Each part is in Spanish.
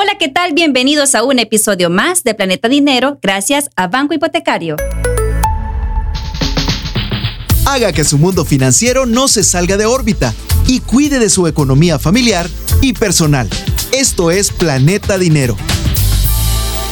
Hola, ¿qué tal? Bienvenidos a un episodio más de Planeta Dinero gracias a Banco Hipotecario. Haga que su mundo financiero no se salga de órbita y cuide de su economía familiar y personal. Esto es Planeta Dinero.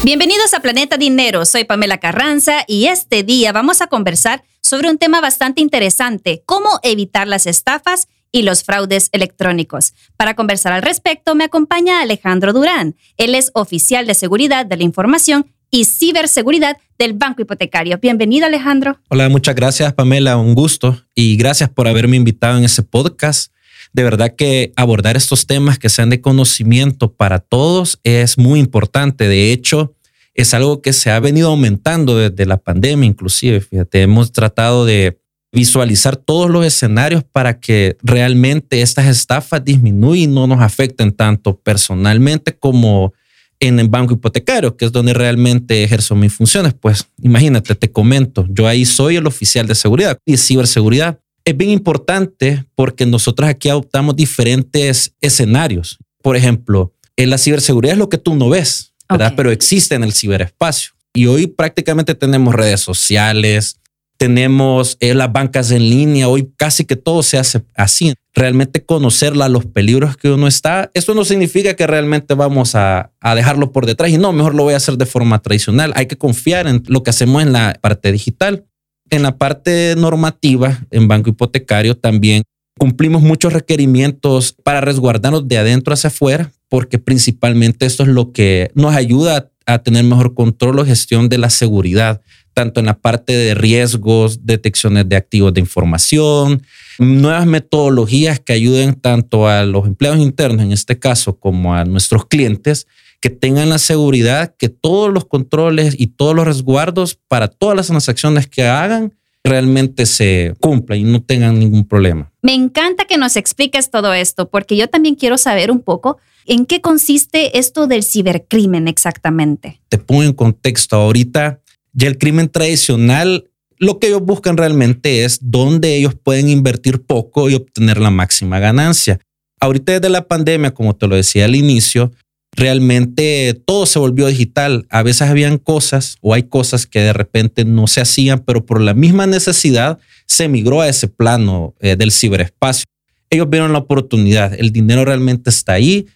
Bienvenidos a Planeta Dinero, soy Pamela Carranza y este día vamos a conversar sobre un tema bastante interesante, cómo evitar las estafas y los fraudes electrónicos. Para conversar al respecto me acompaña Alejandro Durán. Él es oficial de seguridad de la información y ciberseguridad del Banco Hipotecario. Bienvenido Alejandro. Hola, muchas gracias Pamela, un gusto y gracias por haberme invitado en ese podcast. De verdad que abordar estos temas que sean de conocimiento para todos es muy importante. De hecho, es algo que se ha venido aumentando desde la pandemia, inclusive. Fíjate, hemos tratado de visualizar todos los escenarios para que realmente estas estafas disminuyan y no nos afecten tanto personalmente como en el banco hipotecario, que es donde realmente ejerzo mis funciones. Pues imagínate, te comento, yo ahí soy el oficial de seguridad y ciberseguridad. Es bien importante porque nosotros aquí adoptamos diferentes escenarios. Por ejemplo, en la ciberseguridad es lo que tú no ves, ¿verdad? Pero existe en el ciberespacio. Y hoy prácticamente tenemos redes sociales, tenemos eh, las bancas en línea, hoy casi que todo se hace así. Realmente conocerla, los peligros que uno está, eso no significa que realmente vamos a, a, dejarlo por detrás y no, mejor lo voy a hacer de forma tradicional. Hay que confiar en lo que hacemos en la parte digital. En la parte normativa, en banco hipotecario, también cumplimos muchos requerimientos para resguardarnos de adentro hacia afuera, porque principalmente esto es lo que nos ayuda a tener mejor control o gestión de la seguridad tanto en la parte de riesgos, detecciones de activos de información, nuevas metodologías que ayuden tanto a los empleados internos, en este caso, como a nuestros clientes, que tengan la seguridad que todos los controles y todos los resguardos para todas las transacciones que hagan realmente se cumplan y no tengan ningún problema. Me encanta que nos expliques todo esto, porque yo también quiero saber un poco en qué consiste esto del cibercrimen exactamente. Te pongo en contexto ahorita ya el crimen tradicional, lo que ellos buscan realmente es dónde ellos pueden invertir poco y obtener la máxima ganancia. Ahorita desde la pandemia, como te lo decía al inicio, realmente todo se volvió digital. A veces habían cosas o hay cosas que de repente no se hacían, pero por la misma necesidad se migró a ese plano eh, del ciberespacio. Ellos vieron la oportunidad, el dinero realmente está ahí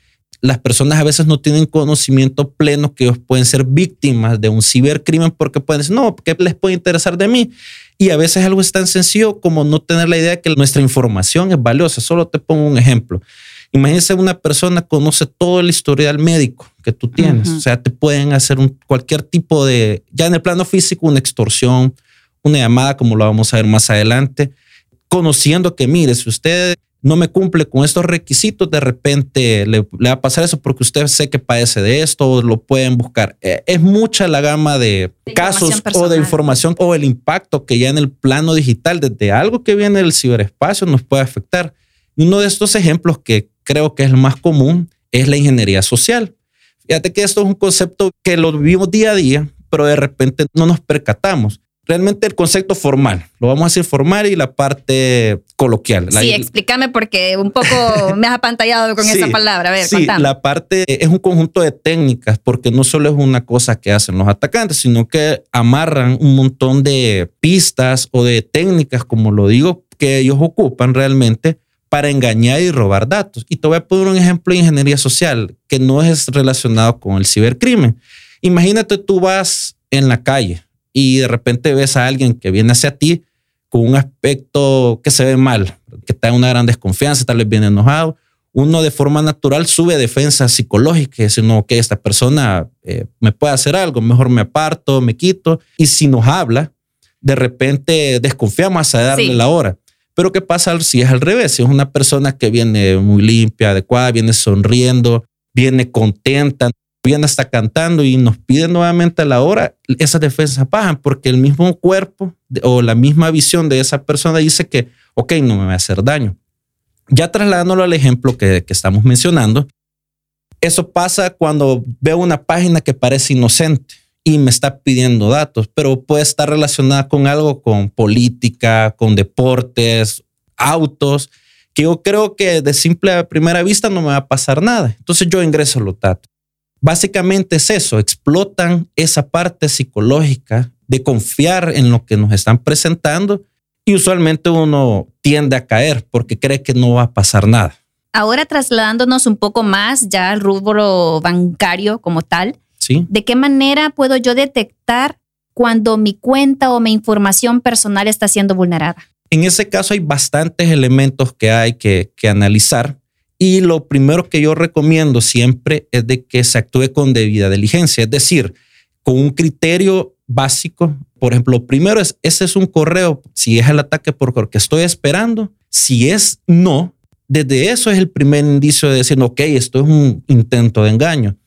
las personas a veces no tienen conocimiento pleno que ellos pueden ser víctimas de un cibercrimen porque pueden decir, no, ¿qué les puede interesar de mí? Y a veces algo es tan sencillo como no tener la idea de que nuestra información es valiosa. Solo te pongo un ejemplo. Imagínense una persona conoce todo el historial médico que tú tienes. O sea, te pueden hacer un, cualquier tipo de, ya en el plano físico, una extorsión, una llamada, como lo vamos a ver más adelante, conociendo que, mire, si usted no me cumple con estos requisitos, de repente le, va a pasar eso porque usted sé que padece de esto, lo pueden buscar. Eh, es mucha la gama de, casos o de información o el impacto que ya en el plano digital, desde algo que viene del ciberespacio, nos puede afectar. uno de estos ejemplos que creo que es el más común es la ingeniería social. Fíjate que esto es un concepto que lo vivimos día a día, pero de repente no nos percatamos realmente el concepto formal, lo vamos a decir formal y la parte coloquial. Sí, explícame porque un poco me has apantallado con esa palabra. A ver, sí, la parte es un conjunto de técnicas porque no solo es una cosa que hacen los atacantes, sino que amarran un montón de pistas o de técnicas, como lo digo, que ellos ocupan realmente para engañar y robar datos. Y te voy a poner un ejemplo de ingeniería social que no es relacionado con el cibercrimen. Imagínate tú vas en la calle y de repente ves a alguien que viene hacia ti con un aspecto que se ve mal, que está en una gran desconfianza, tal vez viene enojado, uno de forma natural sube defensa psicológica, decir, no, que esta persona eh, me puede hacer algo, mejor me aparto, me quito. Y si nos habla, de repente desconfiamos a darle la hora. Pero ¿qué pasa si es al revés? Si es una persona que viene muy limpia, adecuada, viene sonriendo, viene contenta, viene hasta cantando y nos pide nuevamente a la hora, esas defensas bajan porque el mismo cuerpo o la misma visión de esa persona dice que, ok, no me va a hacer daño. Ya trasladándolo al ejemplo que, que estamos mencionando, eso pasa cuando veo una página que parece inocente y me está pidiendo datos, pero puede estar relacionada con algo con política, con deportes, autos, que yo creo que de simple primera vista no me va a pasar nada. Entonces yo ingreso los datos básicamente es eso, explotan esa parte psicológica de confiar en lo que nos están presentando y usualmente uno tiende a caer porque cree que no va a pasar nada. Ahora trasladándonos un poco más ya al rubro bancario como tal, ¿Sí? ¿de qué manera puedo yo detectar cuando mi cuenta o mi información personal está siendo vulnerada? En ese caso hay bastantes elementos que hay que, que analizar y lo primero que yo recomiendo siempre es de que se actúe con debida diligencia, es decir, con un criterio básico. Por ejemplo, primero es, ese es un correo, si es el ataque por que estoy esperando, si es no, desde eso es el primer indicio de decir, ok, esto es un intento de engaño.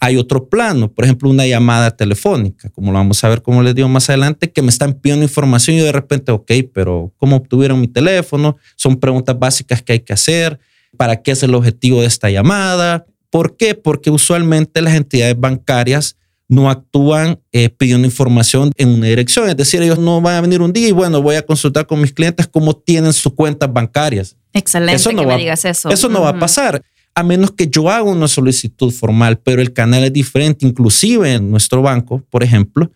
Hay otro plano, por ejemplo, una llamada telefónica, como lo vamos a ver, como les digo más adelante, que me están pidiendo información y de repente, ok, pero ¿cómo obtuvieron mi teléfono? Son preguntas básicas que hay que hacer. ¿Para qué es el objetivo de esta llamada? ¿Por qué? Porque usualmente las entidades bancarias no actúan eh, pidiendo información en una dirección. Es decir, ellos no van a venir un día y bueno, voy a consultar con mis clientes cómo tienen sus cuentas bancarias. Excelente eso no que va, me digas eso. Eso no va a pasar a menos que yo haga una solicitud formal, pero el canal es diferente. Inclusive en nuestro banco, por ejemplo,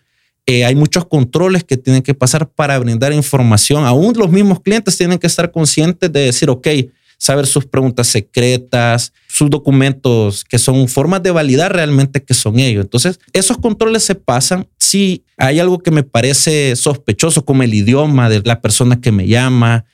eh, hay muchos controles que tienen que pasar para brindar información. Aún los mismos clientes tienen que estar conscientes de decir, ok, saber sus preguntas secretas, sus documentos, que son formas de validar realmente que son ellos. Entonces, esos controles se pasan si hay algo que me parece sospechoso, como el idioma de la persona que me llama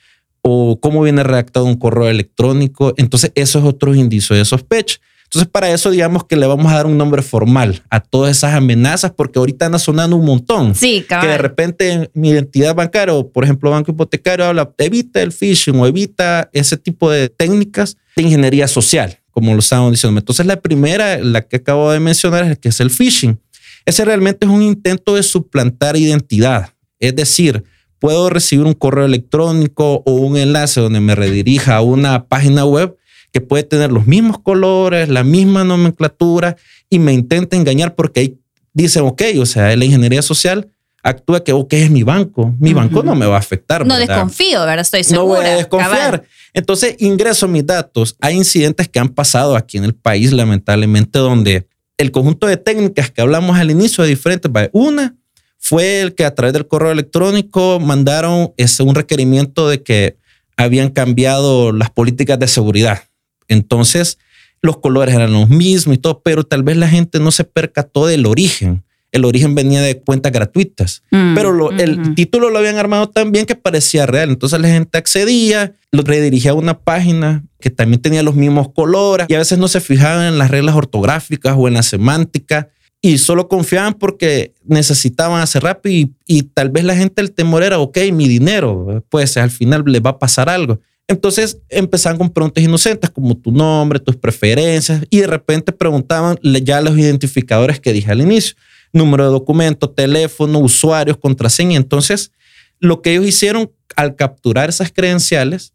o cómo viene redactado un correo electrónico. Entonces, eso es otro indicio de sospecha. Entonces, para eso, digamos que le vamos a dar un nombre formal a todas esas amenazas, porque ahorita anda sonando un montón. Sí, Que de repente mi identidad bancaria, o por ejemplo, banco hipotecario, habla, evita el phishing o evita ese tipo de técnicas de ingeniería social, como lo estábamos diciendo. Entonces, la primera, la que acabo de mencionar, es que es el phishing. Ese realmente es un intento de suplantar identidad. Es decir, puedo recibir un correo electrónico o un enlace donde me redirija a una página web que puede tener los mismos colores, la misma nomenclatura y me intenta engañar porque ahí dicen, ok, o sea, la ingeniería social actúa que, ok, es mi banco, mi banco no me va a afectar. No desconfío, ¿verdad? Estoy segura. No voy a desconfiar. Entonces ingreso mis datos. Hay incidentes que han pasado aquí en el país, lamentablemente, donde el conjunto de técnicas que hablamos al inicio de diferentes, una fue el que a través del correo electrónico mandaron ese, un requerimiento de que habían cambiado las políticas de seguridad. Entonces, los colores eran los mismos y todo, pero tal vez la gente no se percató del origen. El origen venía de cuentas gratuitas, mm, pero el título lo habían armado tan bien que parecía real. Entonces la gente accedía, lo redirigía a una página que también tenía los mismos colores y a veces no se fijaban en las reglas ortográficas o en la semántica y solo confiaban porque necesitaban hacer rápido y, tal vez la gente el temor era, ok, mi dinero, pues al final le va a pasar algo. Entonces empezaban con preguntas inocentes como tu nombre, tus preferencias y de repente preguntaban ya los identificadores que dije al inicio, número de documento, teléfono, usuarios, contraseña. Entonces, lo que ellos hicieron al capturar esas credenciales,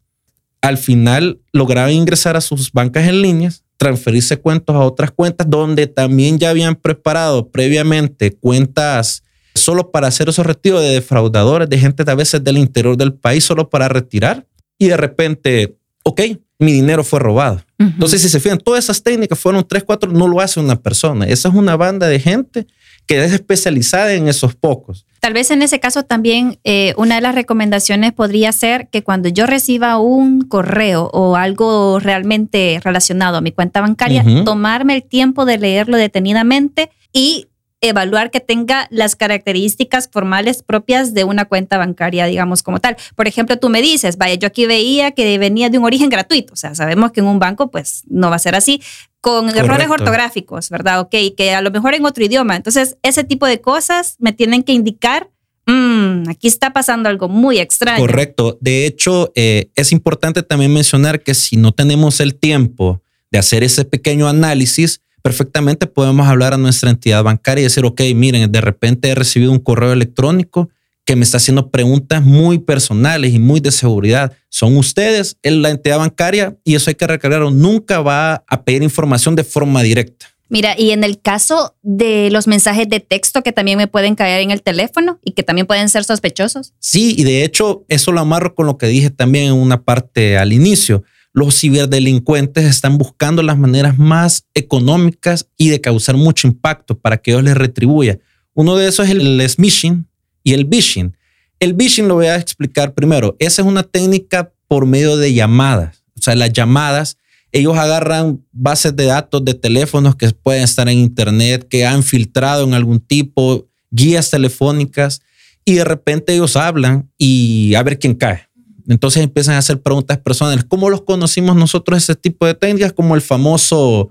al final lograron ingresar a sus bancas en líneas, transferirse cuentos a otras cuentas donde también ya habían preparado previamente cuentas solo para hacer esos retiros de defraudadores, de gente a veces del interior del país, solo para retirar y de repente, ok, mi dinero fue robado. Entonces, si se fijan, todas esas técnicas fueron tres, cuatro, no lo hace una persona. Esa es una banda de gente que es especializada en esos pocos. Tal vez en ese caso también eh, una de las recomendaciones podría ser que cuando yo reciba un correo o algo realmente relacionado a mi cuenta bancaria, tomarme el tiempo de leerlo detenidamente y evaluar que tenga las características formales propias de una cuenta bancaria, digamos, como tal. Por ejemplo, tú me dices, vaya, yo aquí veía que venía de un origen gratuito, o sea, sabemos que en un banco pues no va a ser así, con errores ortográficos, ¿verdad? Ok, que a lo mejor en otro idioma. Entonces, ese tipo de cosas me tienen que indicar mm, aquí está pasando algo muy extraño. Correcto. De hecho, eh, es importante también mencionar que si no tenemos el tiempo de hacer ese pequeño análisis, perfectamente podemos hablar a nuestra entidad bancaria y decir, ok, miren, de repente he recibido un correo electrónico que me está haciendo preguntas muy personales y muy de seguridad. Son ustedes en la entidad bancaria y eso hay que recargarlo. Nunca va a pedir información de forma directa. Mira, y en el caso de los mensajes de texto que también me pueden caer en el teléfono y que también pueden ser sospechosos. Sí, y de hecho eso lo amarro con lo que dije también en una parte al inicio. Los ciberdelincuentes están buscando las maneras más económicas y de causar mucho impacto para que ellos les retribuya. Uno de esos es el smishing y el phishing. El phishing lo voy a explicar primero. Esa es una técnica por medio de llamadas. O sea, las llamadas, ellos agarran bases de datos de teléfonos que pueden estar en internet, que han filtrado en algún tipo, guías telefónicas, y de repente ellos hablan y a ver quién cae. Entonces empiezan a hacer preguntas personales. ¿Cómo los conocimos nosotros ese tipo de técnicas? Como el famoso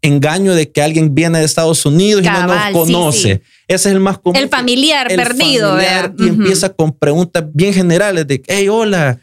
engaño de que alguien viene de Estados Unidos y no nos conoce. Ese es el más común. El familiar perdido. y empieza con preguntas bien generales de, hey, hola,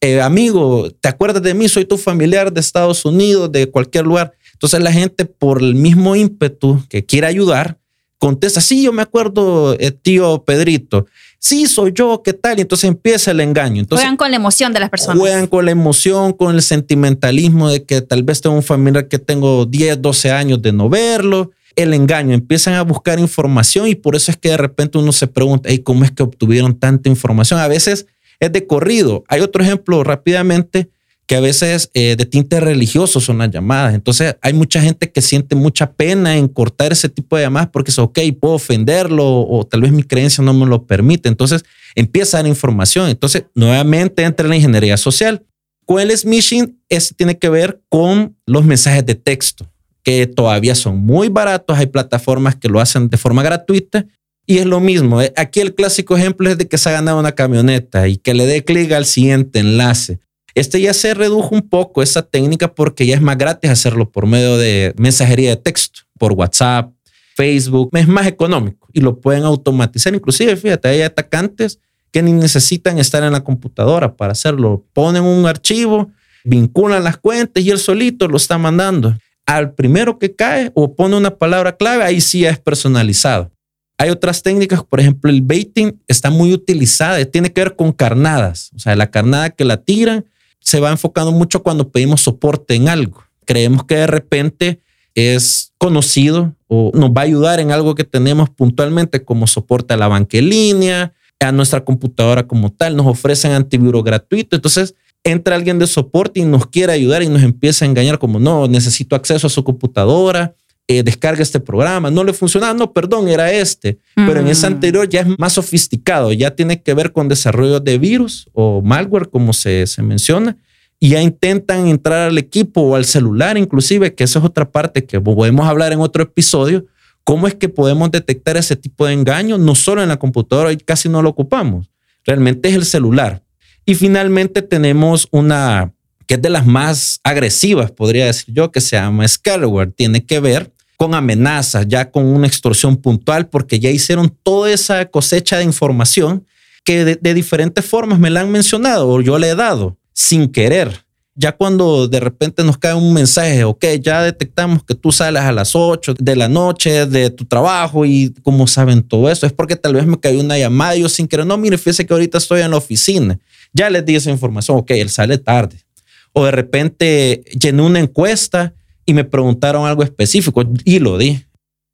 eh, amigo, ¿te acuerdas de mí? Soy tu familiar de Estados Unidos, de cualquier lugar. Entonces la gente por el mismo ímpetu que quiere ayudar, contesta, sí, yo me acuerdo, eh, tío Pedrito sí, soy yo, ¿qué tal? Y entonces empieza el engaño. Entonces, juegan con la emoción de las personas. Juegan con la emoción, con el sentimentalismo de que tal vez tengo un familiar que tengo 10, 12 años de no verlo. El engaño, empiezan a buscar información y por eso es que de repente uno se pregunta, ¿cómo es que obtuvieron tanta información? A veces es de corrido. Hay otro ejemplo rápidamente que a veces eh, de tinte religioso son las llamadas. Entonces hay mucha gente que siente mucha pena en cortar ese tipo de llamadas porque es, ok, puedo ofenderlo o tal vez mi creencia no me lo permite. Entonces empieza a dar información. Entonces nuevamente entra la ingeniería social. Con el smishing, ese tiene que ver con los mensajes de texto, que todavía son muy baratos. Hay plataformas que lo hacen de forma gratuita. Y es lo mismo. Aquí el clásico ejemplo es de que se ha ganado una camioneta y que le dé clic al siguiente enlace este ya se redujo un poco esa técnica porque ya es más gratis hacerlo por medio de mensajería de texto, por WhatsApp, Facebook. Es más económico y lo pueden automatizar. Inclusive, fíjate, hay atacantes que ni necesitan estar en la computadora para hacerlo. Ponen un archivo, vinculan las cuentas y él solito lo está mandando. Al primero que cae o pone una palabra clave, ahí sí es personalizado. Hay otras técnicas, por ejemplo, el baiting está muy utilizada, tiene que ver con carnadas. O sea, la carnada que la tiran se va enfocando mucho cuando pedimos soporte en algo. Creemos que de repente es conocido o nos va a ayudar en algo que tenemos puntualmente como soporte a la banca en línea, a nuestra computadora como tal, nos ofrecen antivirus gratuito. Entonces entra alguien de soporte y nos quiere ayudar y nos empieza a engañar como no, necesito acceso a su computadora, eh, descarga este programa, no le funciona, no, perdón, era este, pero en ese mm. anterior ya es más sofisticado, ya tiene que ver con desarrollo de virus o malware, como se, se menciona, y ya intentan entrar al equipo o al celular inclusive, que eso es otra parte que podemos hablar en otro episodio, cómo es que podemos detectar ese tipo de engaño, no solo en la computadora, casi no lo ocupamos, realmente es el celular. Y finalmente tenemos una que es de las más agresivas, podría decir yo, que se llama Scaleware. Tiene que ver con amenazas, ya con una extorsión puntual, porque ya hicieron toda esa cosecha de información que de, diferentes formas me la han mencionado o yo le he dado sin querer. Ya cuando de repente nos cae un mensaje, ok, ya detectamos que tú sales a las 8 de la noche de tu trabajo y cómo saben todo eso, es porque tal vez me cayó una llamada y yo sin querer, no, mire, fíjese que ahorita estoy en la oficina. Ya les di esa información, ok, él sale tarde. O de repente llené una encuesta y me preguntaron algo específico y lo di.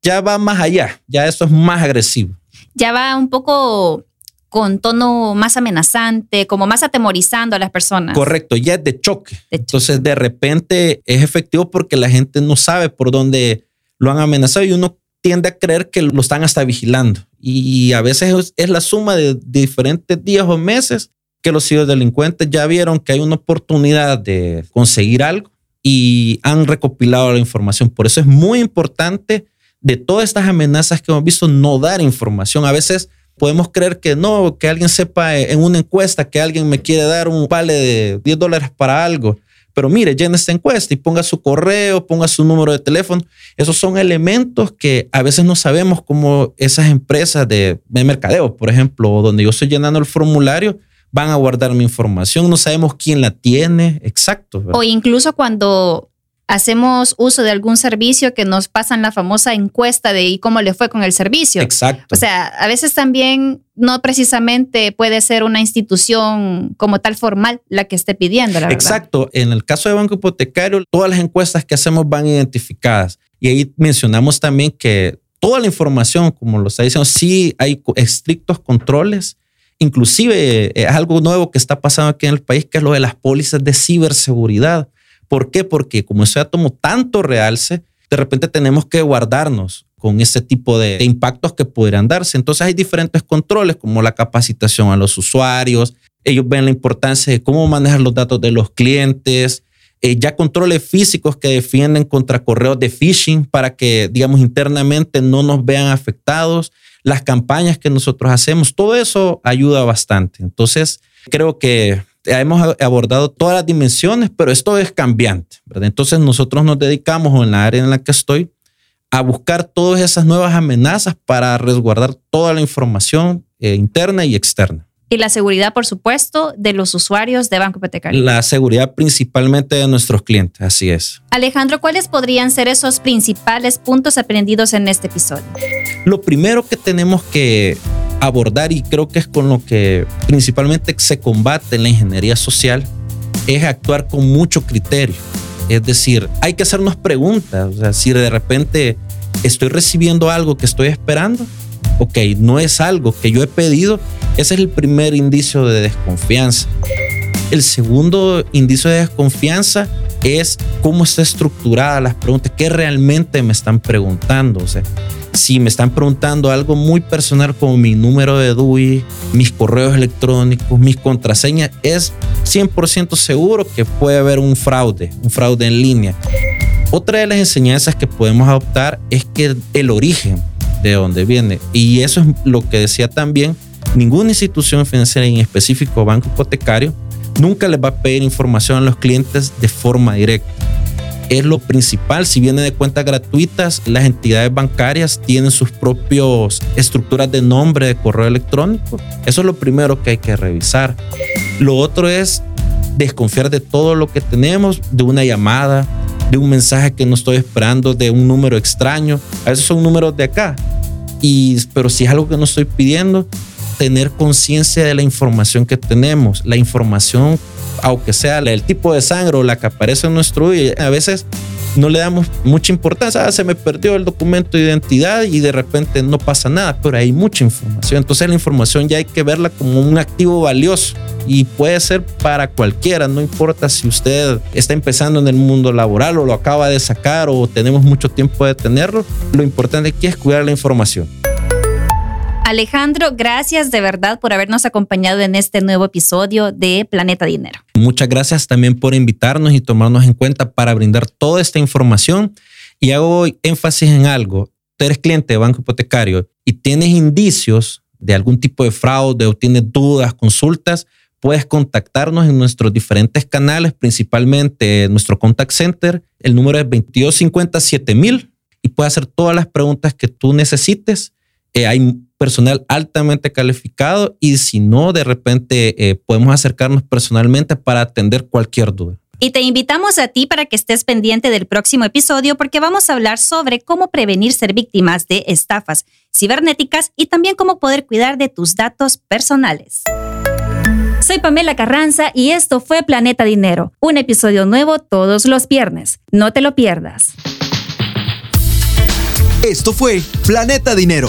Ya va más allá, ya eso es más agresivo. Ya va un poco con tono más amenazante, como más atemorizando a las personas. Correcto, ya es de choque. Entonces, de repente es efectivo porque la gente no sabe por dónde lo han amenazado y uno tiende a creer que lo están hasta vigilando. Y a veces es la suma de, diferentes días o meses que los ciberdelincuentes ya vieron que hay una oportunidad de conseguir algo y han recopilado la información. Por eso es muy importante de todas estas amenazas que hemos visto no dar información. A veces podemos creer que no, que alguien sepa en una encuesta que alguien me quiere dar un vale de 10 dólares para algo. Pero mire, llene esta encuesta y ponga su correo, ponga su número de teléfono. Esos son elementos que a veces no sabemos cómo esas empresas de, de mercadeo, por ejemplo, donde yo estoy llenando el formulario, van a guardar mi información, no sabemos quién la tiene, exacto. O incluso cuando hacemos uso de algún servicio que nos pasan la famosa encuesta de cómo le fue con el servicio. Exacto. O sea, a veces también no precisamente puede ser una institución como tal formal la que esté pidiendo, la Exacto. En el caso de Banco Hipotecario, todas las encuestas que hacemos van identificadas. Y ahí mencionamos también que toda la información, como lo está diciendo, sí hay estrictos controles Inclusive eh, es algo nuevo que está pasando aquí en el país, que es lo de las pólizas de ciberseguridad. ¿Por qué? Porque como ese tomó tanto realce, de repente tenemos que guardarnos con ese tipo de, impactos que pudieran darse. Entonces hay diferentes controles como la capacitación a los usuarios. Ellos ven la importancia de cómo manejar los datos de los clientes, eh, ya controles físicos que defienden contra correos de phishing para que, digamos, internamente no nos vean afectados, las campañas que nosotros hacemos, todo eso ayuda bastante. Entonces, creo que hemos abordado todas las dimensiones, pero esto es cambiante, ¿verdad? Entonces, nosotros nos dedicamos, en la área en la que estoy, a buscar todas esas nuevas amenazas para resguardar toda la información eh, interna y externa. Y la seguridad, por supuesto, de los usuarios de Banco Hipotecario. La seguridad principalmente de nuestros clientes, así es. Alejandro, ¿cuáles podrían ser esos principales puntos aprendidos en este episodio? Lo primero que tenemos que abordar, y creo que es con lo que principalmente se combate en la ingeniería social, es actuar con mucho criterio. Es decir, hay que hacernos preguntas. O sea, si de repente estoy recibiendo algo que estoy esperando, ok, no es algo que yo he pedido, ese es el primer indicio de desconfianza. El segundo indicio de desconfianza es cómo está estructurada las preguntas, qué realmente me están preguntando. O sea, si me están preguntando algo muy personal como mi número de DUI, mis correos electrónicos, mis contraseñas, es 100% seguro que puede haber un fraude, un fraude en línea. Otra de las enseñanzas que podemos adoptar es que el origen de dónde viene. Y eso es lo que decía también, ninguna institución financiera, en específico banco hipotecario, nunca les va a pedir información a los clientes de forma directa. Es lo principal, si viene de cuentas gratuitas, las entidades bancarias tienen sus propias estructuras de nombre de correo electrónico. Eso es lo primero que hay que revisar. Lo otro es desconfiar de todo lo que tenemos, de una llamada, de un mensaje que no estoy esperando, de un número extraño. A veces son números de acá. Y, pero si es algo que no estoy pidiendo, tener conciencia de la información que tenemos. La información, aunque sea el tipo de sangre o la que aparece en nuestro a veces no le damos mucha importancia. Ah, se me perdió el documento de identidad y de repente no pasa nada, pero hay mucha información. Entonces la información ya hay que verla como un activo valioso y puede ser para cualquiera, no importa si usted está empezando en el mundo laboral o lo acaba de sacar o tenemos mucho tiempo de tenerlo. Lo importante aquí es cuidar la información. Alejandro, gracias de verdad por habernos acompañado en este nuevo episodio de Planeta Dinero. Muchas gracias también por invitarnos y tomarnos en cuenta para brindar toda esta información. Y hago énfasis en algo. Tú eres cliente de banco hipotecario y tienes indicios de algún tipo de fraude o tienes dudas, consultas, puedes contactarnos en nuestros diferentes canales, principalmente nuestro contact center. El número es 2257 y puedes hacer todas las preguntas que tú necesites. Eh, hay personal altamente calificado y si no, de repente eh, podemos acercarnos personalmente para atender cualquier duda. Y te invitamos a ti para que estés pendiente del próximo episodio porque vamos a hablar sobre cómo prevenir ser víctimas de estafas cibernéticas y también cómo poder cuidar de tus datos personales. Soy Pamela Carranza y esto fue Planeta Dinero, un episodio nuevo todos los viernes. No te lo pierdas. Esto fue Planeta Dinero